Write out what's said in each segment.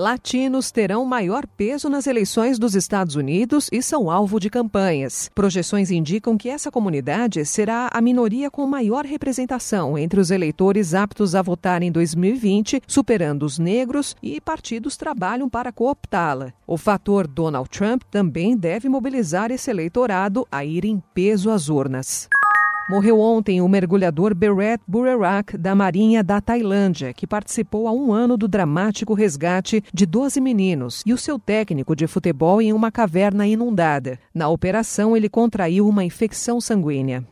Latinos terão maior peso nas eleições dos Estados Unidos e são alvo de campanhas. Projeções indicam que essa comunidade será a minoria com maior representação entre os eleitores aptos a votar em 2020, superando os negros, e partidos trabalham para cooptá-la. O fator Donald Trump também deve mobilizar esse eleitorado a ir em peso às urnas. Morreu ontem o mergulhador Beret Burerak, da Marinha da Tailândia, que participou há um ano do dramático resgate de 12 meninos e o seu técnico de futebol em uma caverna inundada. Na operação, ele contraiu uma infecção sanguínea.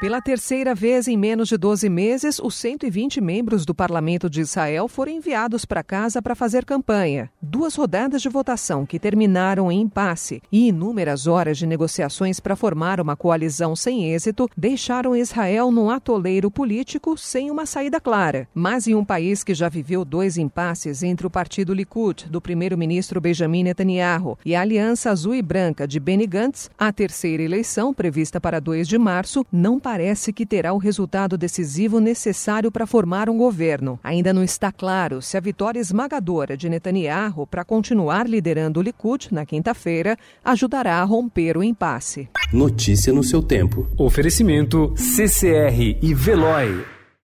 Pela terceira vez em menos de 12 meses, os 120 membros do Parlamento de Israel foram enviados para casa para fazer campanha. Duas rodadas de votação que terminaram em impasse e inúmeras horas de negociações para formar uma coalizão sem êxito deixaram Israel num atoleiro político sem uma saída clara. Mas em um país que já viveu dois impasses entre o partido Likud, do primeiro-ministro Benjamin Netanyahu, e a Aliança Azul e Branca de Benny Gantz, a terceira eleição, prevista para 2 de março, não parece que terá o resultado decisivo necessário para formar um governo. Ainda não está claro se a vitória esmagadora de Netanyahu para continuar liderando o Likud na quinta-feira ajudará a romper o impasse. Notícia no seu tempo. Oferecimento CCR e Veloy.